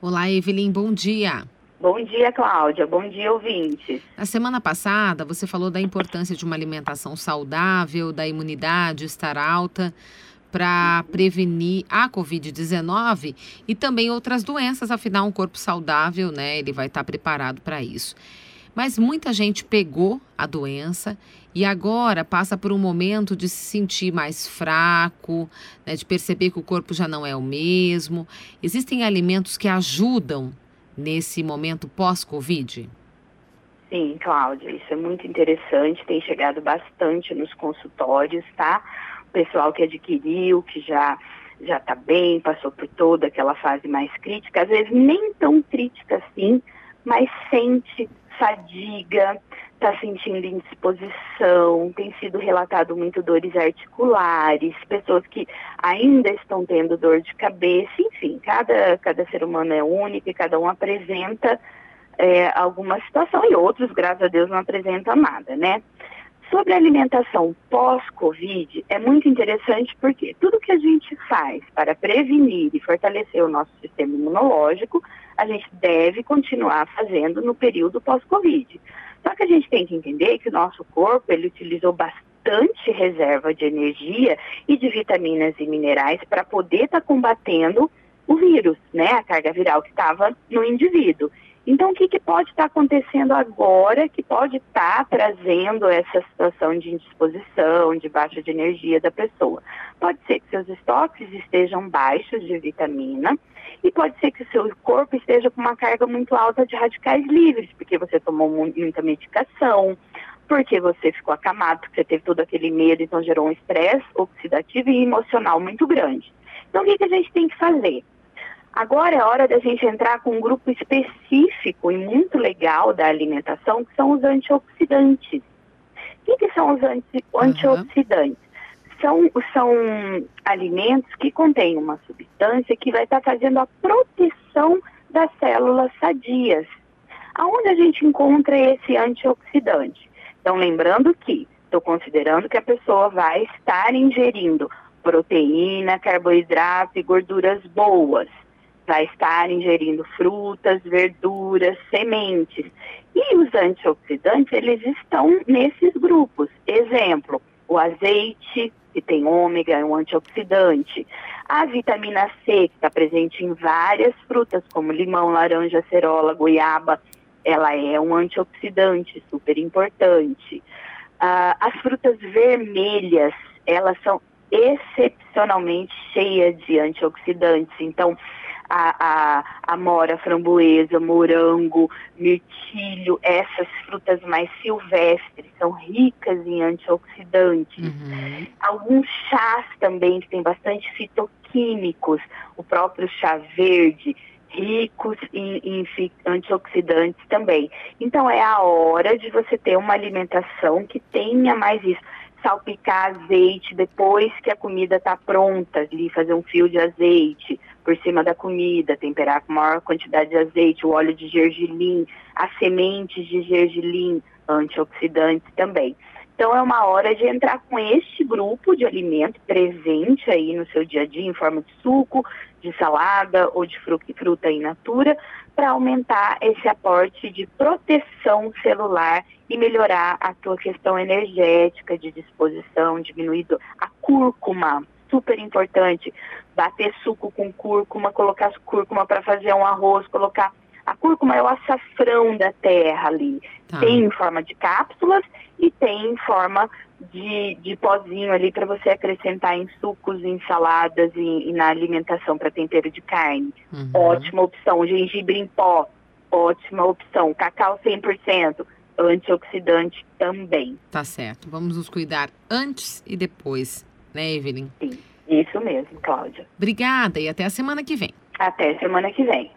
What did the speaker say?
Olá, Evelyn, bom dia. Bom dia, Cláudia. Bom dia, ouvintes. Na semana passada, você falou da importância de uma alimentação saudável, da imunidade estar alta para prevenir a Covid-19 e também outras doenças. Afinal, um corpo saudável, né, ele vai estar preparado para isso. Mas muita gente pegou a doença e agora passa por um momento de se sentir mais fraco, né, de perceber que o corpo já não é o mesmo. Existem alimentos que ajudam nesse momento pós-Covid? Sim, Cláudia, isso é muito interessante, tem chegado bastante nos consultórios, tá? O pessoal que adquiriu, que já já está bem, passou por toda aquela fase mais crítica, às vezes nem tão crítica assim, mas sente fadiga, está sentindo indisposição, tem sido relatado muito dores articulares, pessoas que ainda estão tendo dor de cabeça, enfim, cada, cada ser humano é único e cada um apresenta é, alguma situação e outros, graças a Deus, não apresentam nada, né? Sobre a alimentação pós-Covid, é muito interessante porque tudo que a gente faz para prevenir e fortalecer o nosso sistema imunológico, a gente deve continuar fazendo no período pós-Covid. Só que a gente tem que entender que o nosso corpo, ele utilizou bastante reserva de energia e de vitaminas e minerais para poder estar tá combatendo o vírus, né, a carga viral que estava no indivíduo. Então, o que, que pode estar acontecendo agora que pode estar trazendo essa situação de indisposição, de baixa de energia da pessoa? Pode ser que seus estoques estejam baixos de vitamina e pode ser que o seu corpo esteja com uma carga muito alta de radicais livres, porque você tomou muita medicação, porque você ficou acamado, porque você teve todo aquele medo, então gerou um estresse oxidativo e emocional muito grande. Então, o que, que a gente tem que fazer? Agora é hora da gente entrar com um grupo específico e muito legal da alimentação, que são os antioxidantes. O que, são os anti antioxidantes? Uhum. São, são alimentos que contêm uma substância que vai estar fazendo a proteção das células sadias. Aonde a gente encontra esse antioxidante? Então, lembrando que estou considerando que a pessoa vai estar ingerindo proteína, carboidrato e gorduras boas vai estar ingerindo frutas, verduras, sementes. E os antioxidantes, eles estão nesses grupos. Exemplo, o azeite, que tem ômega, é um antioxidante. A vitamina C, que está presente em várias frutas, como limão, laranja, cerola, goiaba, ela é um antioxidante super importante. Ah, as frutas vermelhas, elas são excepcionalmente cheias de antioxidantes. Então, a, a, a mora, framboesa, morango, mirtilho, essas frutas mais silvestres são ricas em antioxidantes. Uhum. Alguns chás também que tem bastante fitoquímicos, o próprio chá verde, ricos em, em, antioxidantes também. Então é a hora de você ter uma alimentação que tenha mais isso. Salpicar azeite depois que a comida está pronta, ali fazer um fio de azeite, por cima da comida, temperar com maior quantidade de azeite, o óleo de gergelim, as sementes de gergelim, antioxidantes também. Então é uma hora de entrar com este grupo de alimento presente aí no seu dia a dia em forma de suco, de salada ou de fruta in natura para aumentar esse aporte de proteção celular e melhorar a tua questão energética de disposição, diminuindo a cúrcuma super importante. Bater suco com cúrcuma, colocar cúrcuma para fazer um arroz, colocar. A cúrcuma é o açafrão da terra ali. Tá. Tem em forma de cápsulas e tem em forma de, de pozinho ali para você acrescentar em sucos, em saladas e, e na alimentação para tempero de carne. Uhum. Ótima opção. Gengibre em pó, ótima opção. Cacau 100%, antioxidante também. Tá certo. Vamos nos cuidar antes e depois né, Evelyn? Sim, isso mesmo, Cláudia. Obrigada e até a semana que vem. Até semana que vem.